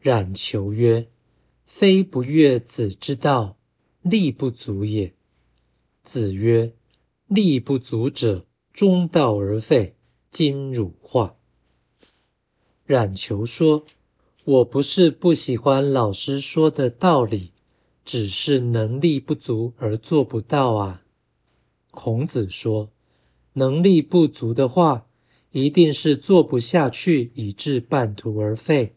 冉求曰：“非不悦子之道，力不足也。”子曰：“力不足者，中道而废，今汝化。”冉求说：“我不是不喜欢老师说的道理，只是能力不足而做不到啊。”孔子说：“能力不足的话，一定是做不下去，以致半途而废。”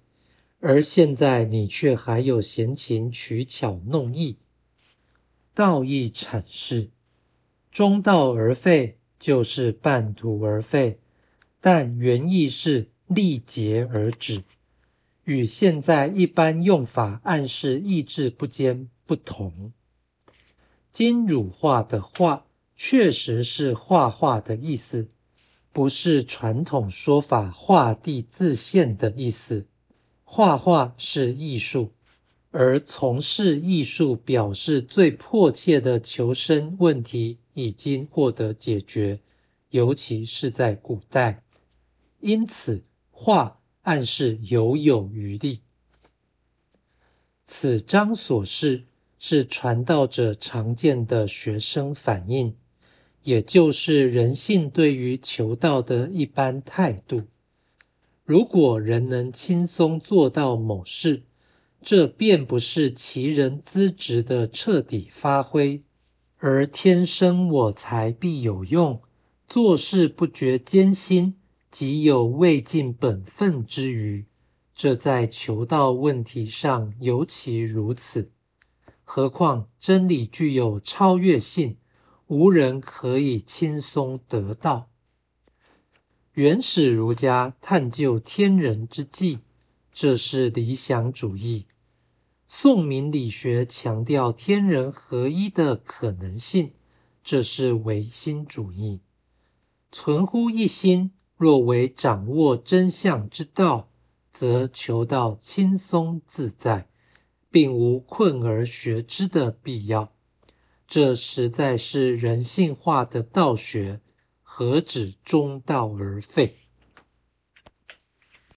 而现在你却还有闲情取巧弄艺，道义阐释，中道而废就是半途而废，但原意是力竭而止，与现在一般用法暗示意志不坚不同。金汝画的画确实是画画的意思，不是传统说法画地自限的意思。画画是艺术，而从事艺术表示最迫切的求生问题已经获得解决，尤其是在古代。因此，画暗示犹有余力。此章所示是传道者常见的学生反应，也就是人性对于求道的一般态度。如果人能轻松做到某事，这便不是其人资质的彻底发挥，而天生我材必有用，做事不觉艰辛，即有未尽本分之余。这在求道问题上尤其如此。何况真理具有超越性，无人可以轻松得到。原始儒家探究天人之际，这是理想主义；宋明理学强调天人合一的可能性，这是唯心主义。存乎一心，若为掌握真相之道，则求道轻松自在，并无困而学之的必要。这实在是人性化的道学。何止中道而废？